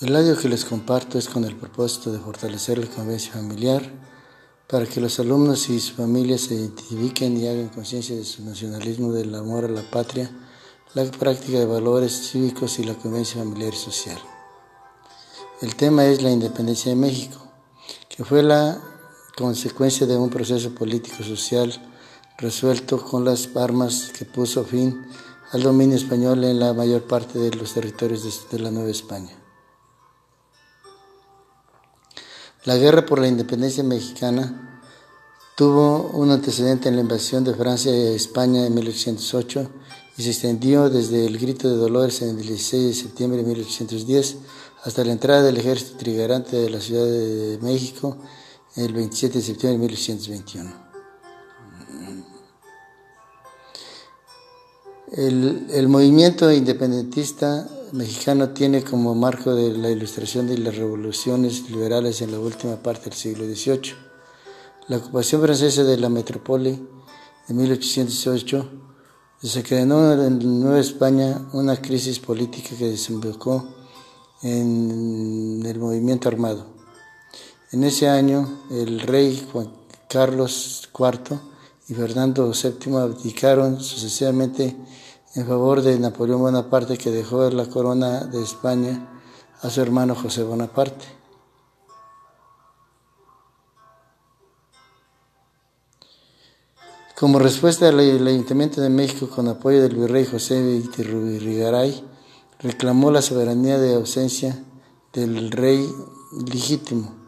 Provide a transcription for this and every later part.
El audio que les comparto es con el propósito de fortalecer la convivencia familiar para que los alumnos y sus familias se identifiquen y hagan conciencia de su nacionalismo, del amor a la patria, la práctica de valores cívicos y la convivencia familiar y social. El tema es la independencia de México, que fue la consecuencia de un proceso político-social resuelto con las armas que puso fin al dominio español en la mayor parte de los territorios de, la Nueva España. La guerra por la independencia mexicana tuvo un antecedente en la invasión de Francia a España en 1808 y se extendió desde el Grito de Dolores en el 16 de septiembre de 1810 hasta la entrada del ejército trigarante de la Ciudad de México el 27 de septiembre de 1821. El, movimiento independentista mexicano tiene como marco de la ilustración de las revoluciones liberales en la última parte del siglo XVIII. La ocupación francesa de la metrópoli en 1808 desencadenó en Nueva España una crisis política que desembocó en el movimiento armado. En ese año, el rey Juan Carlos IV y Fernando VII abdicaron sucesivamente en favor de Napoleón Bonaparte que dejó la corona de España a su hermano José Bonaparte. Como respuesta al Ayuntamiento de México, con apoyo del virrey José Rigaray, reclamó la soberanía de ausencia del rey legítimo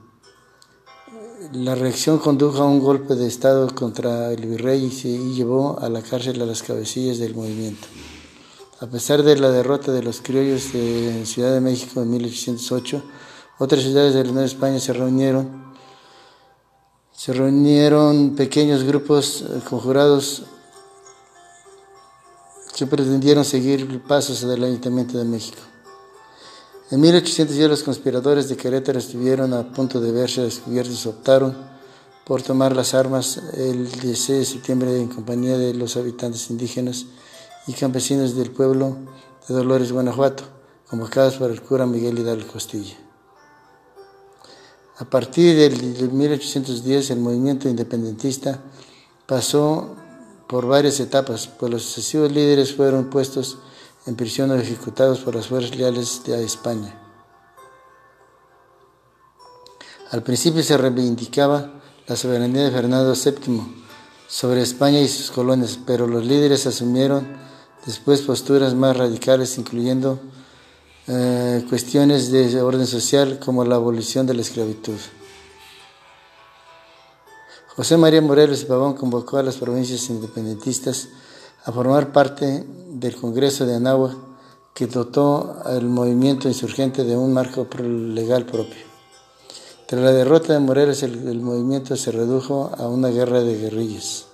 la reacción condujo a un golpe de Estado contra el virrey y, llevó a la cárcel a las cabecillas del movimiento. A pesar de la derrota de los criollos de Ciudad de México en 1808, otras ciudades de la Nueva España se reunieron. Se reunieron pequeños grupos eh, conjurados que pretendieron seguir pasos del Ayuntamiento de México. En 1810 los conspiradores de Querétaro estuvieron a punto de verse descubiertos y optaron por tomar las armas el 16 de septiembre en compañía de los habitantes indígenas y campesinos del pueblo de Dolores, Guanajuato, convocados por el cura Miguel Hidalgo Costilla. A partir del 1810 el movimiento independentista pasó por varias etapas, pues los sucesivos líderes fueron puestos en prisión o ejecutados por las fuerzas leales de España. Al principio se reivindicaba la soberanía de Fernando VII sobre España y sus colonias, pero los líderes asumieron después posturas más radicales, incluyendo eh, cuestiones de orden social como la abolición de la esclavitud. José María Morelos y Pavón convocó a las provincias independentistas a formar parte del Congreso de Anáhuac que dotó al movimiento insurgente de un marco legal propio. Tras la derrota de Morelos, el, movimiento se redujo a una guerra de guerrillas.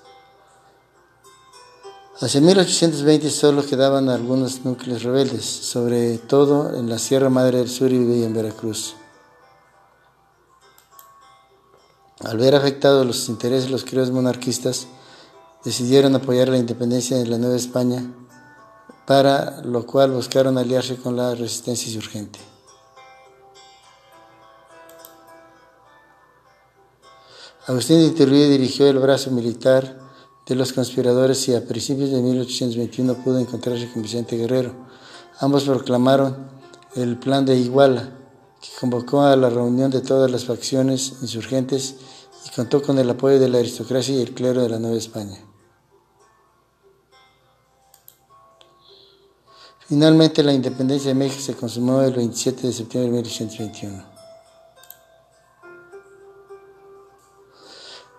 Hacia 1820 solo quedaban algunos núcleos rebeldes, sobre todo en la Sierra Madre del Sur y en Veracruz. Al ver afectados los intereses de los criollos monarquistas, decidieron apoyar la independencia de la Nueva España, para lo cual buscaron aliarse con la resistencia insurgente. Agustín de Iturbide dirigió el brazo militar de los conspiradores y a principios de 1821 pudo encontrarse con Vicente Guerrero. Ambos proclamaron el Plan de Iguala, que convocó a la reunión de todas las facciones insurgentes y contó con el apoyo de la aristocracia y el clero de la Nueva España. Finalmente, la independencia de México se consumó el 27 de septiembre de 1821.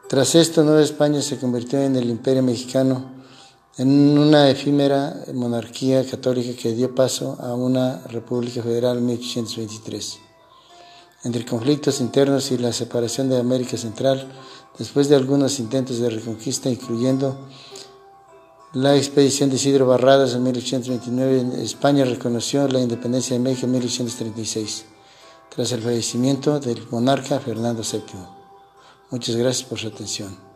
Tras esto, Nueva España se convirtió en el imperio mexicano, en una efímera monarquía católica que dio paso a una república federal en 1823. Entre conflictos internos y la separación de América Central, después de algunos intentos de reconquista, incluyendo la expedición de Isidro Barradas en 1829, España reconoció la independencia de México en 1836, tras el fallecimiento del monarca Fernando VII. Muchas gracias por su atención.